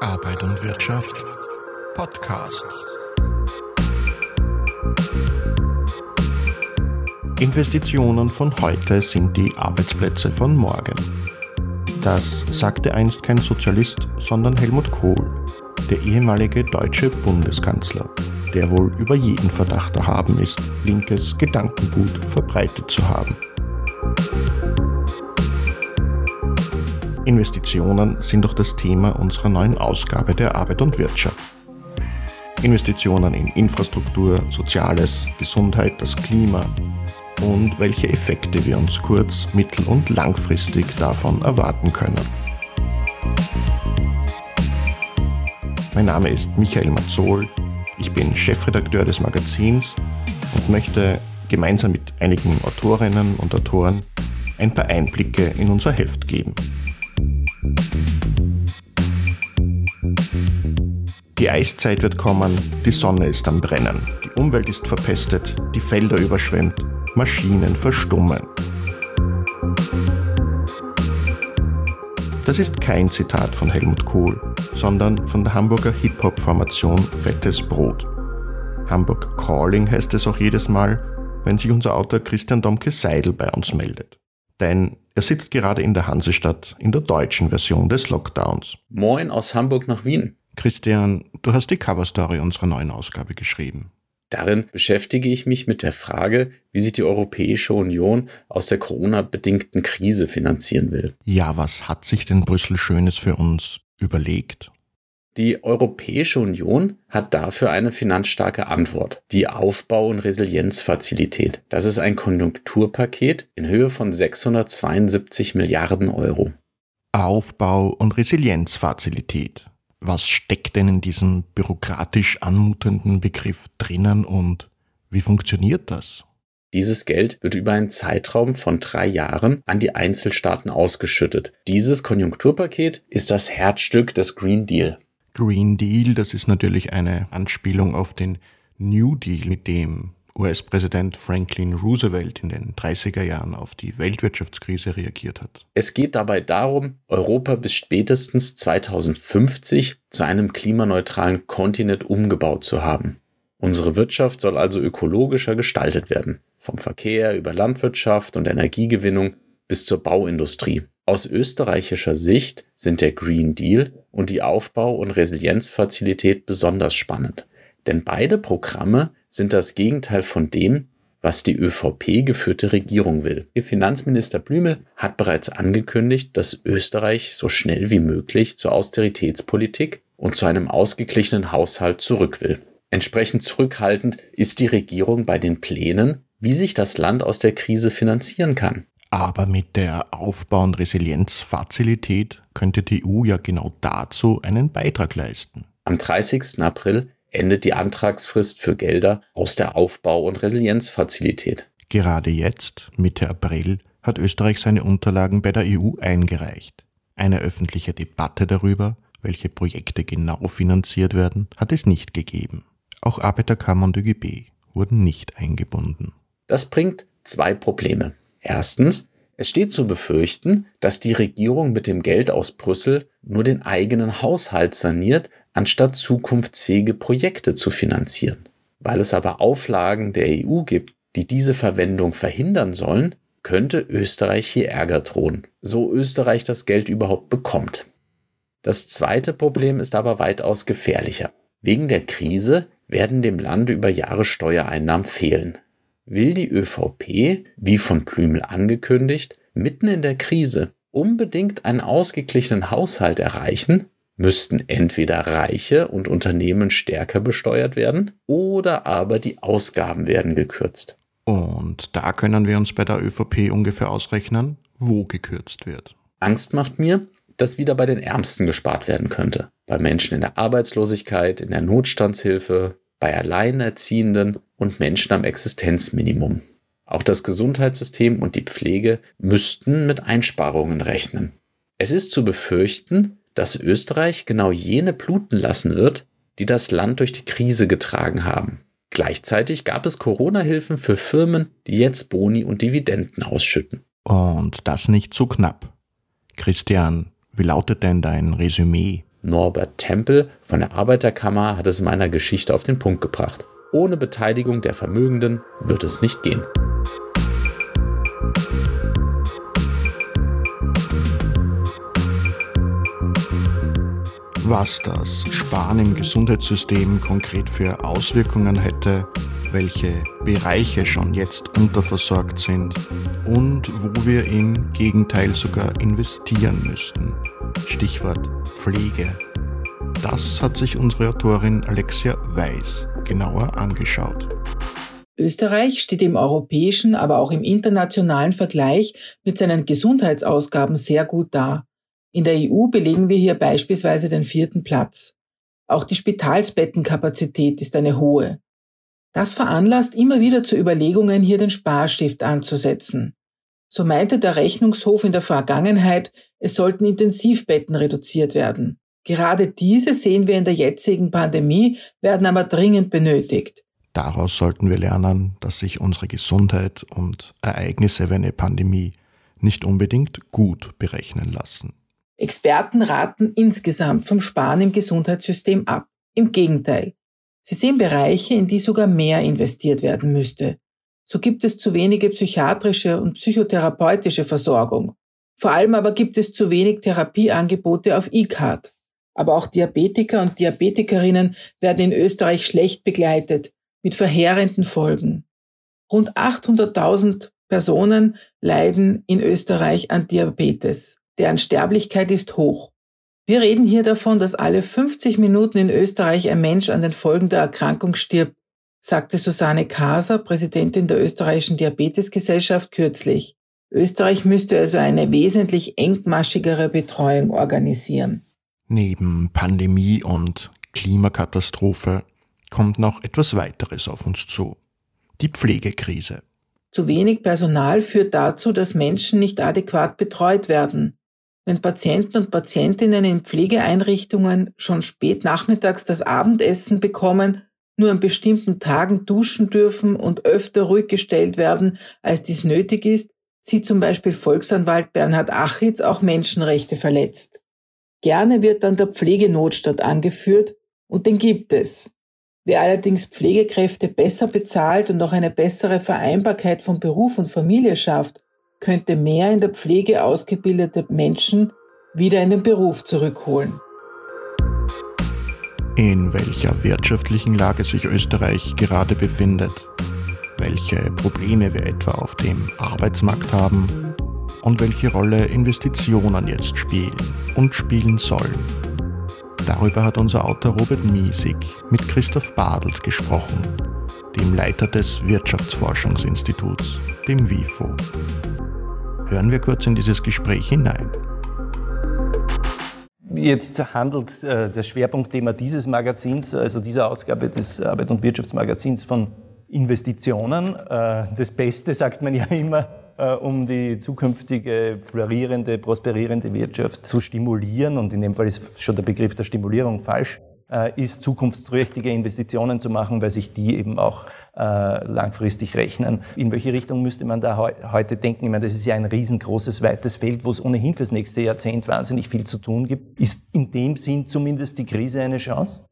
Arbeit und Wirtschaft Podcast. Investitionen von heute sind die Arbeitsplätze von morgen. Das sagte einst kein Sozialist, sondern Helmut Kohl, der ehemalige deutsche Bundeskanzler, der wohl über jeden Verdacht erhaben ist, linkes Gedankengut verbreitet zu haben. Investitionen sind doch das Thema unserer neuen Ausgabe der Arbeit und Wirtschaft. Investitionen in Infrastruktur, Soziales, Gesundheit, das Klima und welche Effekte wir uns kurz-, mittel- und langfristig davon erwarten können. Mein Name ist Michael Mazzol, ich bin Chefredakteur des Magazins und möchte gemeinsam mit einigen Autorinnen und Autoren ein paar Einblicke in unser Heft geben. Die Eiszeit wird kommen, die Sonne ist am Brennen, die Umwelt ist verpestet, die Felder überschwemmt, Maschinen verstummen. Das ist kein Zitat von Helmut Kohl, sondern von der Hamburger Hip-Hop-Formation Fettes Brot. Hamburg Calling heißt es auch jedes Mal, wenn sich unser Autor Christian Domke Seidel bei uns meldet. Denn er sitzt gerade in der Hansestadt in der deutschen Version des Lockdowns. Moin aus Hamburg nach Wien. Christian, du hast die Coverstory unserer neuen Ausgabe geschrieben. Darin beschäftige ich mich mit der Frage, wie sich die Europäische Union aus der Corona-bedingten Krise finanzieren will. Ja, was hat sich denn Brüssel Schönes für uns überlegt? Die Europäische Union hat dafür eine finanzstarke Antwort, die Aufbau- und Resilienzfazilität. Das ist ein Konjunkturpaket in Höhe von 672 Milliarden Euro. Aufbau- und Resilienzfazilität. Was steckt denn in diesem bürokratisch anmutenden Begriff drinnen und wie funktioniert das? Dieses Geld wird über einen Zeitraum von drei Jahren an die Einzelstaaten ausgeschüttet. Dieses Konjunkturpaket ist das Herzstück des Green Deal. Green Deal, das ist natürlich eine Anspielung auf den New Deal, mit dem US-Präsident Franklin Roosevelt in den 30er Jahren auf die Weltwirtschaftskrise reagiert hat. Es geht dabei darum, Europa bis spätestens 2050 zu einem klimaneutralen Kontinent umgebaut zu haben. Unsere Wirtschaft soll also ökologischer gestaltet werden, vom Verkehr über Landwirtschaft und Energiegewinnung bis zur Bauindustrie. Aus österreichischer Sicht sind der Green Deal und die Aufbau- und Resilienzfazilität besonders spannend, denn beide Programme sind das Gegenteil von dem, was die ÖVP geführte Regierung will. Ihr Finanzminister Blümel hat bereits angekündigt, dass Österreich so schnell wie möglich zur Austeritätspolitik und zu einem ausgeglichenen Haushalt zurück will. Entsprechend zurückhaltend ist die Regierung bei den Plänen, wie sich das Land aus der Krise finanzieren kann. Aber mit der Aufbau- und Resilienzfazilität könnte die EU ja genau dazu einen Beitrag leisten. Am 30. April endet die Antragsfrist für Gelder aus der Aufbau- und Resilienzfazilität. Gerade jetzt, Mitte April, hat Österreich seine Unterlagen bei der EU eingereicht. Eine öffentliche Debatte darüber, welche Projekte genau finanziert werden, hat es nicht gegeben. Auch Arbeiterkammer und ÖGB wurden nicht eingebunden. Das bringt zwei Probleme. Erstens, es steht zu befürchten, dass die Regierung mit dem Geld aus Brüssel nur den eigenen Haushalt saniert, anstatt zukunftsfähige Projekte zu finanzieren. Weil es aber Auflagen der EU gibt, die diese Verwendung verhindern sollen, könnte Österreich hier Ärger drohen, so Österreich das Geld überhaupt bekommt. Das zweite Problem ist aber weitaus gefährlicher. Wegen der Krise werden dem Land über Jahre Steuereinnahmen fehlen. Will die ÖVP, wie von Blümel angekündigt, mitten in der Krise unbedingt einen ausgeglichenen Haushalt erreichen, müssten entweder Reiche und Unternehmen stärker besteuert werden oder aber die Ausgaben werden gekürzt. Und da können wir uns bei der ÖVP ungefähr ausrechnen, wo gekürzt wird. Angst macht mir, dass wieder bei den Ärmsten gespart werden könnte. Bei Menschen in der Arbeitslosigkeit, in der Notstandshilfe, bei Alleinerziehenden und Menschen am Existenzminimum. Auch das Gesundheitssystem und die Pflege müssten mit Einsparungen rechnen. Es ist zu befürchten, dass Österreich genau jene bluten lassen wird, die das Land durch die Krise getragen haben. Gleichzeitig gab es Corona-Hilfen für Firmen, die jetzt Boni und Dividenden ausschütten. Und das nicht zu knapp. Christian, wie lautet denn dein Resümee? Norbert Tempel von der Arbeiterkammer hat es in meiner Geschichte auf den Punkt gebracht. Ohne Beteiligung der Vermögenden wird es nicht gehen. Was das Sparen im Gesundheitssystem konkret für Auswirkungen hätte, welche Bereiche schon jetzt unterversorgt sind und wo wir im Gegenteil sogar investieren müssten. Stichwort Pflege. Das hat sich unsere Autorin Alexia Weiß genauer angeschaut. Österreich steht im europäischen, aber auch im internationalen Vergleich mit seinen Gesundheitsausgaben sehr gut da. In der EU belegen wir hier beispielsweise den vierten Platz. Auch die Spitalsbettenkapazität ist eine hohe. Das veranlasst immer wieder zu Überlegungen, hier den Sparstift anzusetzen. So meinte der Rechnungshof in der Vergangenheit, es sollten Intensivbetten reduziert werden. Gerade diese sehen wir in der jetzigen Pandemie, werden aber dringend benötigt. Daraus sollten wir lernen, dass sich unsere Gesundheit und Ereignisse wie eine Pandemie nicht unbedingt gut berechnen lassen. Experten raten insgesamt vom Sparen im Gesundheitssystem ab. Im Gegenteil. Sie sehen Bereiche, in die sogar mehr investiert werden müsste. So gibt es zu wenige psychiatrische und psychotherapeutische Versorgung. Vor allem aber gibt es zu wenig Therapieangebote auf E-Card. Aber auch Diabetiker und Diabetikerinnen werden in Österreich schlecht begleitet, mit verheerenden Folgen. Rund 800.000 Personen leiden in Österreich an Diabetes. Deren Sterblichkeit ist hoch. Wir reden hier davon, dass alle 50 Minuten in Österreich ein Mensch an den Folgen der Erkrankung stirbt, sagte Susanne Kaser, Präsidentin der österreichischen Diabetesgesellschaft, kürzlich. Österreich müsste also eine wesentlich engmaschigere Betreuung organisieren. Neben Pandemie und Klimakatastrophe kommt noch etwas weiteres auf uns zu. Die Pflegekrise. Zu wenig Personal führt dazu, dass Menschen nicht adäquat betreut werden. Wenn Patienten und Patientinnen in Pflegeeinrichtungen schon spät nachmittags das Abendessen bekommen, nur an bestimmten Tagen duschen dürfen und öfter ruhig gestellt werden, als dies nötig ist, sieht zum Beispiel Volksanwalt Bernhard Achitz auch Menschenrechte verletzt. Gerne wird dann der Pflegenotstand angeführt und den gibt es. Wer allerdings Pflegekräfte besser bezahlt und auch eine bessere Vereinbarkeit von Beruf und Familie schafft könnte mehr in der Pflege ausgebildete Menschen wieder in den Beruf zurückholen. In welcher wirtschaftlichen Lage sich Österreich gerade befindet, welche Probleme wir etwa auf dem Arbeitsmarkt haben und welche Rolle Investitionen jetzt spielen und spielen sollen. Darüber hat unser Autor Robert Miesig mit Christoph Badelt gesprochen, dem Leiter des Wirtschaftsforschungsinstituts, dem WIFO. Hören wir kurz in dieses Gespräch hinein. Jetzt handelt äh, das Schwerpunktthema dieses Magazins, also dieser Ausgabe des Arbeit- und Wirtschaftsmagazins von Investitionen. Äh, das Beste sagt man ja immer, äh, um die zukünftige florierende, prosperierende Wirtschaft zu stimulieren. Und in dem Fall ist schon der Begriff der Stimulierung falsch. Äh, ist, zukunftsträchtige Investitionen zu machen, weil sich die eben auch äh, langfristig rechnen. In welche Richtung müsste man da heu heute denken? Ich meine, das ist ja ein riesengroßes, weites Feld, wo es ohnehin fürs nächste Jahrzehnt wahnsinnig viel zu tun gibt. Ist in dem Sinn zumindest die Krise eine Chance?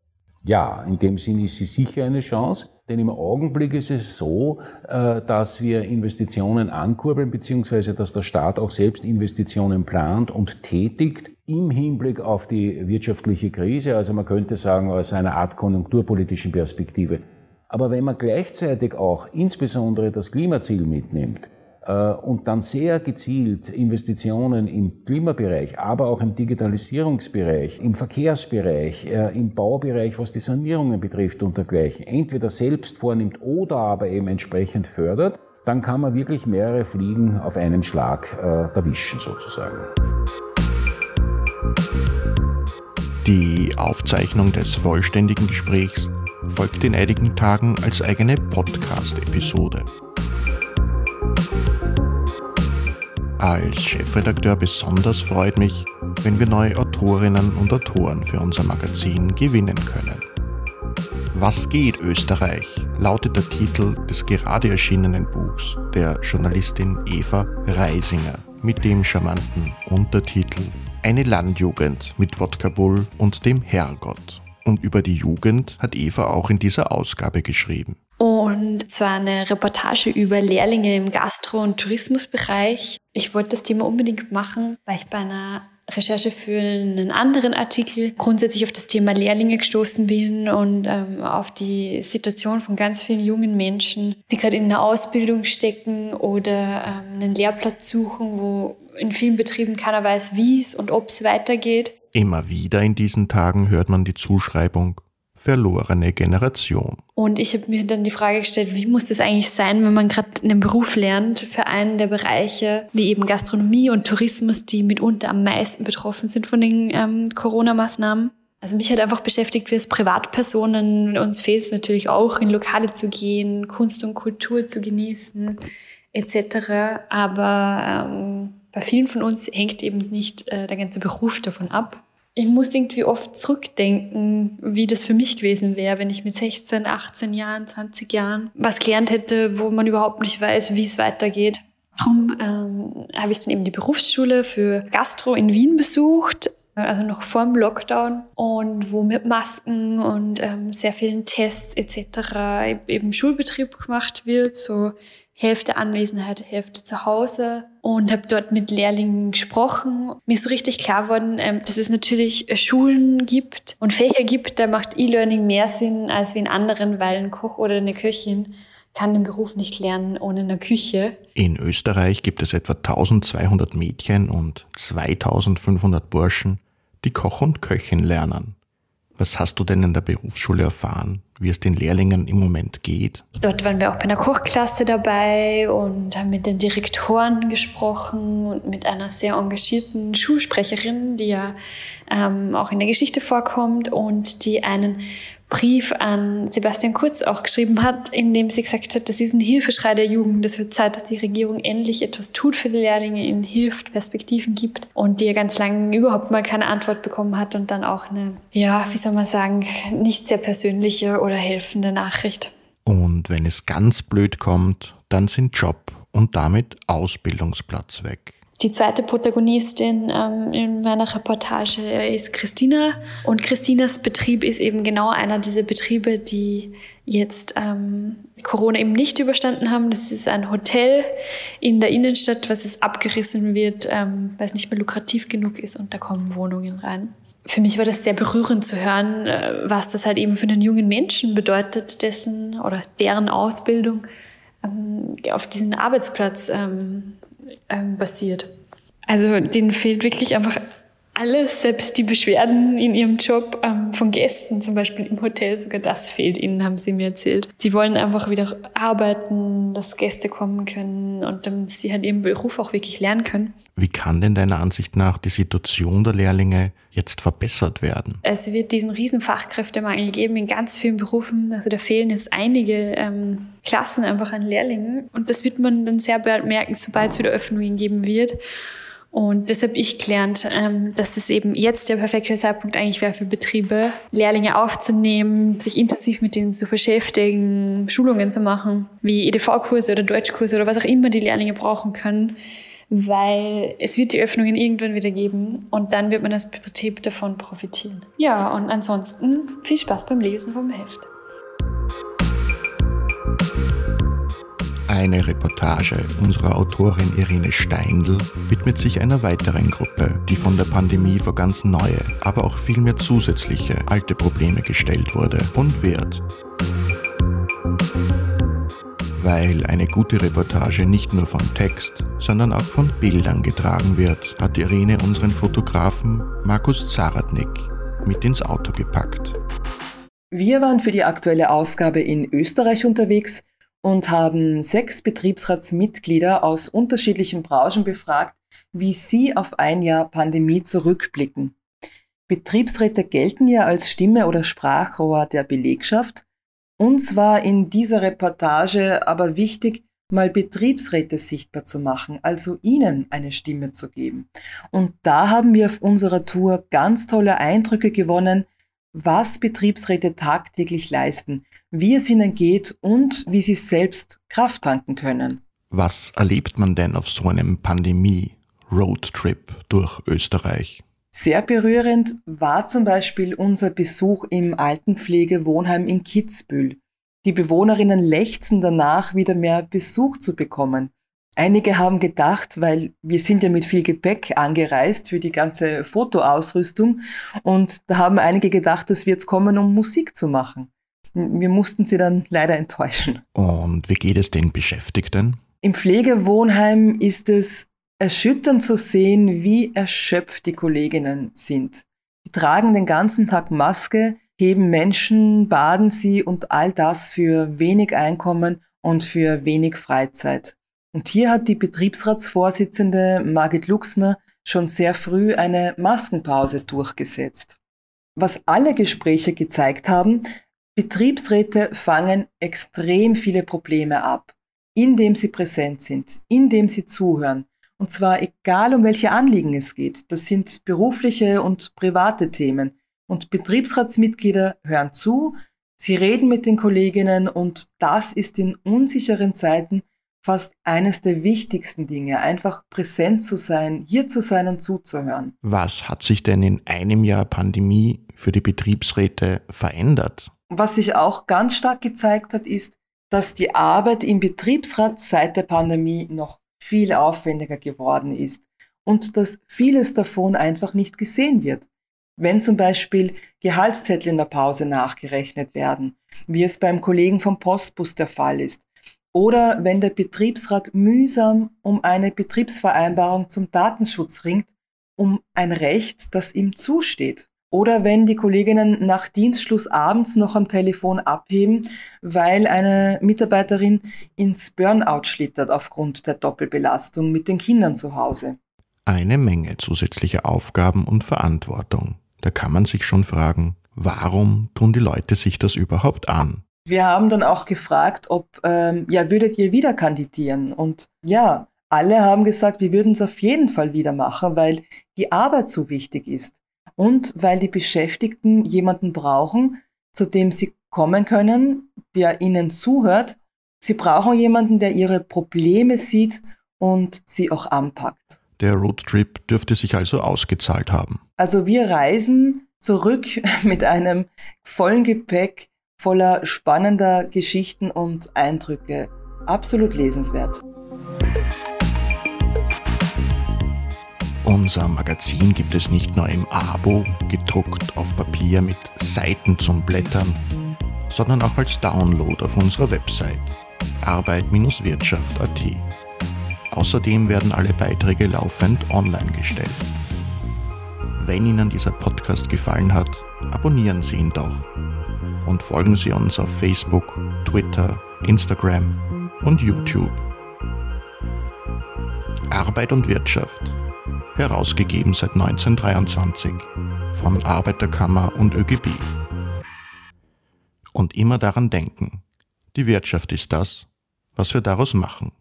Ja, in dem Sinn ist sie sicher eine Chance, denn im Augenblick ist es so, äh, dass wir Investitionen ankurbeln, beziehungsweise dass der Staat auch selbst Investitionen plant und tätigt im Hinblick auf die wirtschaftliche Krise, also man könnte sagen aus einer Art konjunkturpolitischen Perspektive. Aber wenn man gleichzeitig auch insbesondere das Klimaziel mitnimmt, und dann sehr gezielt Investitionen im Klimabereich, aber auch im Digitalisierungsbereich, im Verkehrsbereich, äh, im Baubereich, was die Sanierungen betrifft und dergleichen, entweder selbst vornimmt oder aber eben entsprechend fördert, dann kann man wirklich mehrere Fliegen auf einen Schlag äh, erwischen sozusagen. Die Aufzeichnung des vollständigen Gesprächs folgt in einigen Tagen als eigene Podcast-Episode. Als Chefredakteur besonders freut mich, wenn wir neue Autorinnen und Autoren für unser Magazin gewinnen können. Was geht Österreich? lautet der Titel des gerade erschienenen Buchs der Journalistin Eva Reisinger mit dem charmanten Untertitel Eine Landjugend mit Wodka Bull und dem Herrgott. Und über die Jugend hat Eva auch in dieser Ausgabe geschrieben. Und zwar eine Reportage über Lehrlinge im Gastro- und Tourismusbereich. Ich wollte das Thema unbedingt machen, weil ich bei einer Recherche für einen anderen Artikel grundsätzlich auf das Thema Lehrlinge gestoßen bin und ähm, auf die Situation von ganz vielen jungen Menschen, die gerade in einer Ausbildung stecken oder ähm, einen Lehrplatz suchen, wo in vielen Betrieben keiner weiß, wie es und ob es weitergeht. Immer wieder in diesen Tagen hört man die Zuschreibung verlorene Generation. Und ich habe mir dann die Frage gestellt, wie muss das eigentlich sein, wenn man gerade einen Beruf lernt für einen der Bereiche, wie eben Gastronomie und Tourismus, die mitunter am meisten betroffen sind von den ähm, Corona-Maßnahmen. Also mich hat einfach beschäftigt, wir als Privatpersonen, uns fehlt es natürlich auch, in Lokale zu gehen, Kunst und Kultur zu genießen, etc. Aber ähm, bei vielen von uns hängt eben nicht äh, der ganze Beruf davon ab ich muss irgendwie oft zurückdenken, wie das für mich gewesen wäre, wenn ich mit 16, 18 Jahren, 20 Jahren was gelernt hätte, wo man überhaupt nicht weiß, wie es weitergeht. Darum ähm, habe ich dann eben die Berufsschule für Gastro in Wien besucht, also noch vor dem Lockdown und wo mit Masken und ähm, sehr vielen Tests etc. eben Schulbetrieb gemacht wird, so Hälfte Anwesenheit, Hälfte zu Hause und habe dort mit Lehrlingen gesprochen. Mir ist so richtig klar geworden, ähm, dass es natürlich Schulen gibt und Fächer gibt, da macht E-Learning mehr Sinn als wie in anderen, weil ein Koch oder eine Köchin kann den Beruf nicht lernen ohne eine Küche. In Österreich gibt es etwa 1200 Mädchen und 2500 Burschen, die Koch und Köchin lernen. Was hast du denn in der Berufsschule erfahren, wie es den Lehrlingen im Moment geht? Dort waren wir auch bei einer Kochklasse dabei und haben mit den Direktoren gesprochen und mit einer sehr engagierten Schulsprecherin, die ja ähm, auch in der Geschichte vorkommt und die einen Brief an Sebastian Kurz auch geschrieben hat, in dem sie gesagt hat, das ist ein Hilfeschrei der Jugend. Es wird Zeit, dass die Regierung endlich etwas tut für die Lehrlinge, ihnen hilft, Perspektiven gibt und die ja ganz lange überhaupt mal keine Antwort bekommen hat und dann auch eine, ja, wie soll man sagen, nicht sehr persönliche oder helfende Nachricht. Und wenn es ganz blöd kommt, dann sind Job und damit Ausbildungsplatz weg. Die zweite Protagonistin ähm, in meiner Reportage ist Christina. Und Christinas Betrieb ist eben genau einer dieser Betriebe, die jetzt ähm, Corona eben nicht überstanden haben. Das ist ein Hotel in der Innenstadt, was es abgerissen wird, ähm, weil es nicht mehr lukrativ genug ist und da kommen Wohnungen rein. Für mich war das sehr berührend zu hören, äh, was das halt eben für einen jungen Menschen bedeutet, dessen oder deren Ausbildung ähm, auf diesen Arbeitsplatz ähm, ähm, basiert. Also denen fehlt wirklich einfach alles, selbst die Beschwerden in ihrem Job ähm, von Gästen, zum Beispiel im Hotel, sogar das fehlt ihnen, haben sie mir erzählt. Sie wollen einfach wieder arbeiten, dass Gäste kommen können und damit sie halt ihren Beruf auch wirklich lernen können. Wie kann denn deiner Ansicht nach die Situation der Lehrlinge jetzt verbessert werden? Es wird diesen riesen Fachkräftemangel geben in ganz vielen Berufen. Also da fehlen jetzt einige ähm, Klassen einfach an Lehrlingen und das wird man dann sehr bald merken, sobald es wieder Öffnungen geben wird. Und deshalb ich gelernt, ähm, dass es eben jetzt der perfekte Zeitpunkt eigentlich wäre für Betriebe, Lehrlinge aufzunehmen, sich intensiv mit denen zu beschäftigen, Schulungen zu machen, wie EDV-Kurse oder Deutschkurse oder was auch immer die Lehrlinge brauchen können, weil es wird die Öffnungen irgendwann wieder geben und dann wird man als Betrieb davon profitieren. Ja, und ansonsten viel Spaß beim Lesen vom Heft. Eine Reportage unserer Autorin Irene Steindl widmet sich einer weiteren Gruppe, die von der Pandemie vor ganz neue, aber auch vielmehr zusätzliche alte Probleme gestellt wurde und wird. Weil eine gute Reportage nicht nur von Text, sondern auch von Bildern getragen wird, hat Irene unseren Fotografen Markus Zaradnik mit ins Auto gepackt. Wir waren für die aktuelle Ausgabe in Österreich unterwegs und haben sechs Betriebsratsmitglieder aus unterschiedlichen Branchen befragt, wie sie auf ein Jahr Pandemie zurückblicken. Betriebsräte gelten ja als Stimme oder Sprachrohr der Belegschaft. Uns war in dieser Reportage aber wichtig, mal Betriebsräte sichtbar zu machen, also ihnen eine Stimme zu geben. Und da haben wir auf unserer Tour ganz tolle Eindrücke gewonnen, was Betriebsräte tagtäglich leisten, wie es ihnen geht und wie sie selbst Kraft tanken können. Was erlebt man denn auf so einem Pandemie-Roadtrip durch Österreich? Sehr berührend war zum Beispiel unser Besuch im Altenpflegewohnheim in Kitzbühel. Die Bewohnerinnen lechzen danach, wieder mehr Besuch zu bekommen. Einige haben gedacht, weil wir sind ja mit viel Gepäck angereist für die ganze Fotoausrüstung und da haben einige gedacht, dass wir jetzt kommen, um Musik zu machen. Wir mussten sie dann leider enttäuschen. Und wie geht es den Beschäftigten? Im Pflegewohnheim ist es erschütternd zu sehen, wie erschöpft die Kolleginnen sind. Die tragen den ganzen Tag Maske, heben Menschen, baden sie und all das für wenig Einkommen und für wenig Freizeit. Und hier hat die Betriebsratsvorsitzende Margit Luxner schon sehr früh eine Maskenpause durchgesetzt. Was alle Gespräche gezeigt haben, Betriebsräte fangen extrem viele Probleme ab, indem sie präsent sind, indem sie zuhören, und zwar egal, um welche Anliegen es geht. Das sind berufliche und private Themen. Und Betriebsratsmitglieder hören zu, sie reden mit den Kolleginnen und das ist in unsicheren Zeiten fast eines der wichtigsten Dinge, einfach präsent zu sein, hier zu sein und zuzuhören. Was hat sich denn in einem Jahr Pandemie für die Betriebsräte verändert? Was sich auch ganz stark gezeigt hat, ist, dass die Arbeit im Betriebsrat seit der Pandemie noch viel aufwendiger geworden ist und dass vieles davon einfach nicht gesehen wird. Wenn zum Beispiel Gehaltszettel in der Pause nachgerechnet werden, wie es beim Kollegen vom Postbus der Fall ist, oder wenn der Betriebsrat mühsam um eine Betriebsvereinbarung zum Datenschutz ringt, um ein Recht, das ihm zusteht. Oder wenn die Kolleginnen nach Dienstschluss abends noch am Telefon abheben, weil eine Mitarbeiterin ins Burnout schlittert aufgrund der Doppelbelastung mit den Kindern zu Hause. Eine Menge zusätzliche Aufgaben und Verantwortung. Da kann man sich schon fragen, warum tun die Leute sich das überhaupt an? Wir haben dann auch gefragt, ob, ähm, ja, würdet ihr wieder kandidieren? Und ja, alle haben gesagt, wir würden es auf jeden Fall wieder machen, weil die Arbeit so wichtig ist und weil die Beschäftigten jemanden brauchen, zu dem sie kommen können, der ihnen zuhört. Sie brauchen jemanden, der ihre Probleme sieht und sie auch anpackt. Der Roadtrip dürfte sich also ausgezahlt haben. Also wir reisen zurück mit einem vollen Gepäck voller spannender Geschichten und Eindrücke. Absolut lesenswert. Unser Magazin gibt es nicht nur im Abo, gedruckt auf Papier mit Seiten zum Blättern, sondern auch als Download auf unserer Website arbeit-wirtschaft.at. Außerdem werden alle Beiträge laufend online gestellt. Wenn Ihnen dieser Podcast gefallen hat, abonnieren Sie ihn doch und folgen Sie uns auf Facebook, Twitter, Instagram und YouTube. Arbeit und Wirtschaft herausgegeben seit 1923 von Arbeiterkammer und ÖGB. Und immer daran denken, die Wirtschaft ist das, was wir daraus machen.